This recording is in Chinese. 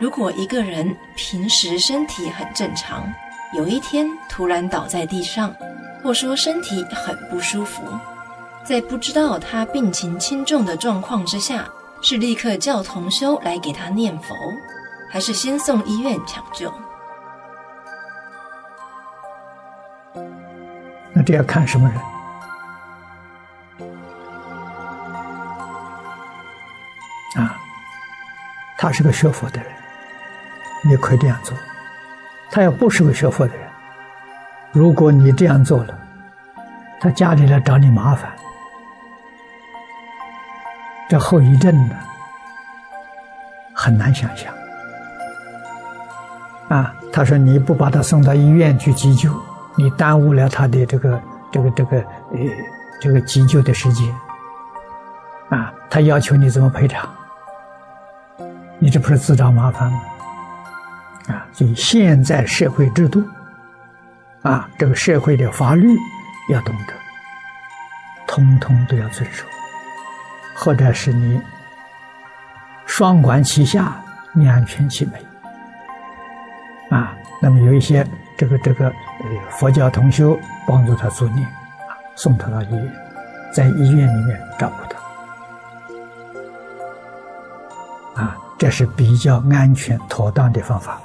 如果一个人平时身体很正常，有一天突然倒在地上，或说身体很不舒服，在不知道他病情轻重的状况之下，是立刻叫同修来给他念佛，还是先送医院抢救？那这要看什么人啊？他是个学佛的人，你可以这样做；他要不是个学佛的人，如果你这样做了，他家里来找你麻烦，这后遗症呢，很难想象。啊，他说你不把他送到医院去急救。你耽误了他的这个、这个、这个呃，这个急救的时间，啊，他要求你怎么赔偿？你这不是自找麻烦吗？啊，所以现在社会制度，啊，这个社会的法律要懂得，通通都要遵守，或者是你双管齐下，两全其美，啊，那么有一些。这个这个呃，佛教同修帮助他助念，送他到医院，在医院里面照顾他，啊，这是比较安全妥当的方法。